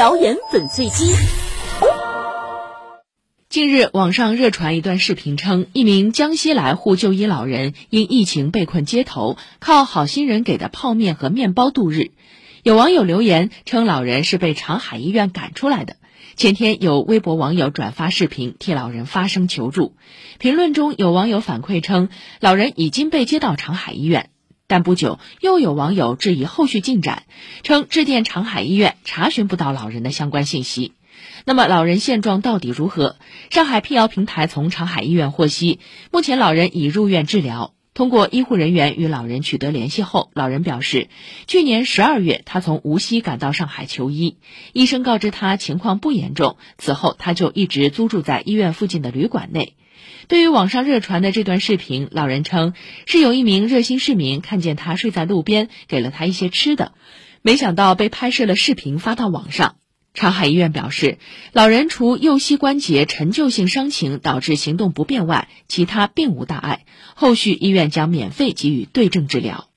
谣言粉碎机。近日，网上热传一段视频，称一名江西来沪就医老人因疫情被困街头，靠好心人给的泡面和面包度日。有网友留言称，老人是被长海医院赶出来的。前天，有微博网友转发视频替老人发声求助，评论中有网友反馈称，老人已经被接到长海医院，但不久又有网友质疑后续进展，称致电长海医院查询不到老人的相关信息。那么老人现状到底如何？上海辟谣平台从长海医院获悉，目前老人已入院治疗。通过医护人员与老人取得联系后，老人表示，去年十二月他从无锡赶到上海求医，医生告知他情况不严重，此后他就一直租住在医院附近的旅馆内。对于网上热传的这段视频，老人称是有一名热心市民看见他睡在路边，给了他一些吃的，没想到被拍摄了视频发到网上。长海医院表示，老人除右膝关节陈旧性伤情导致行动不便外，其他并无大碍。后续医院将免费给予对症治疗。